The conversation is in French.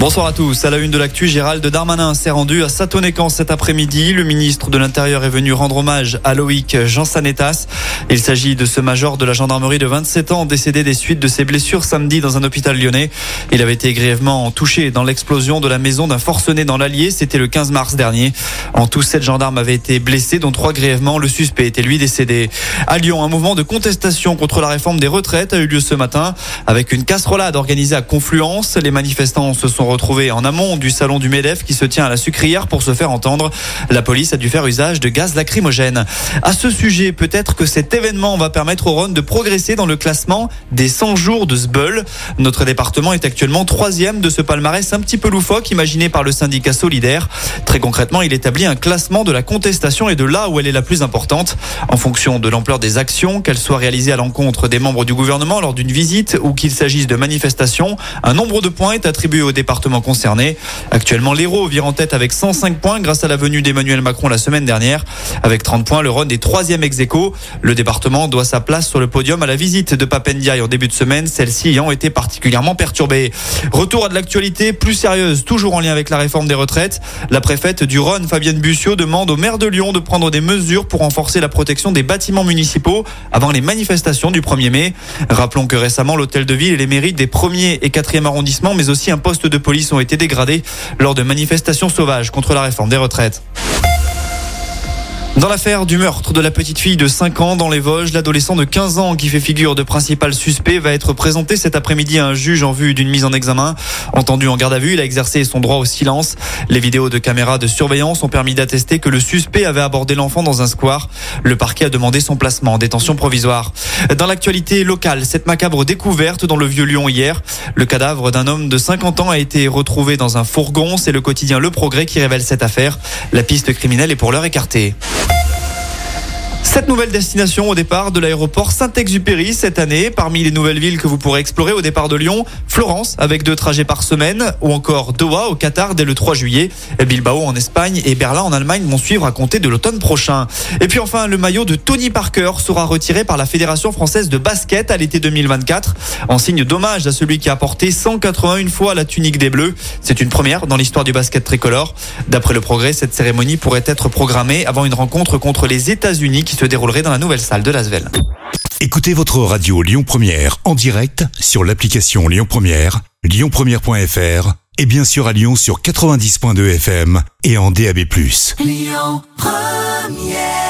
Bonsoir à tous. À la une de l'actu, Gérald Darmanin s'est rendu à Satonécan cet après-midi. Le ministre de l'Intérieur est venu rendre hommage à Loïc Jansanetas. Il s'agit de ce major de la gendarmerie de 27 ans décédé des suites de ses blessures samedi dans un hôpital lyonnais. Il avait été grièvement touché dans l'explosion de la maison d'un forcené dans l'Allier. C'était le 15 mars dernier. En tout, sept gendarmes avaient été blessés, dont trois grièvement. Le suspect était lui décédé. À Lyon, un mouvement de contestation contre la réforme des retraites a eu lieu ce matin avec une casserolade organisée à Confluence. Les manifestants se sont retrouvés en amont du salon du MEDEF qui se tient à la sucrière pour se faire entendre. La police a dû faire usage de gaz lacrymogène. À ce sujet, peut-être que cet événement va permettre au Rhône de progresser dans le classement des 100 jours de Sbeul. Notre département est actuellement troisième de ce palmarès un petit peu loufoque imaginé par le syndicat solidaire. Très concrètement, il établit un classement de la contestation et de là où elle est la plus importante en fonction de l'ampleur des actions, qu'elles soient réalisées à l'encontre des membres du gouvernement lors d'une visite ou qu'il s'agisse de manifestations. Un nombre de points est attribué au département concerné. Actuellement, l'Hérault vire en tête avec 105 points grâce à la venue d'Emmanuel Macron la semaine dernière. Avec 30 points, le Rhône est troisième ex -aequo. Le département doit sa place sur le podium à la visite de Papendiaï en début de semaine, celle-ci ayant été particulièrement perturbée. Retour à de l'actualité plus sérieuse, toujours en lien avec la réforme des retraites. La préfète du Rhône, Fabienne Bussiot, demande au maire de Lyon de prendre des mesures pour renforcer la protection des bâtiments municipaux avant les manifestations du 1er mai. Rappelons que récemment, l'hôtel de ville et les mairies des 1er et 4e arrondissements, mais aussi un poste de police ont été dégradés lors de manifestations sauvages contre la réforme des retraites. Dans l'affaire du meurtre de la petite fille de 5 ans dans les Vosges, l'adolescent de 15 ans qui fait figure de principal suspect va être présenté cet après-midi à un juge en vue d'une mise en examen. Entendu en garde à vue, il a exercé son droit au silence. Les vidéos de caméras de surveillance ont permis d'attester que le suspect avait abordé l'enfant dans un square. Le parquet a demandé son placement en détention provisoire. Dans l'actualité locale, cette macabre découverte dans le vieux Lyon hier. Le cadavre d'un homme de 50 ans a été retrouvé dans un fourgon. C'est le quotidien Le Progrès qui révèle cette affaire. La piste criminelle est pour l'heure écartée. Cette nouvelle destination au départ de l'aéroport Saint-Exupéry cette année, parmi les nouvelles villes que vous pourrez explorer au départ de Lyon, Florence avec deux trajets par semaine, ou encore Doha au Qatar dès le 3 juillet, Bilbao en Espagne et Berlin en Allemagne vont suivre à compter de l'automne prochain. Et puis enfin, le maillot de Tony Parker sera retiré par la Fédération française de basket à l'été 2024, en signe d'hommage à celui qui a porté 181 fois la tunique des Bleus. C'est une première dans l'histoire du basket tricolore. D'après le progrès, cette cérémonie pourrait être programmée avant une rencontre contre les États-Unis qui se déroulerait dans la nouvelle salle de Lasvel. Écoutez votre radio Lyon Première en direct sur l'application Lyon Première, lyonpremière.fr et bien sûr à Lyon sur 90.2 FM et en DAB+. Lyon Première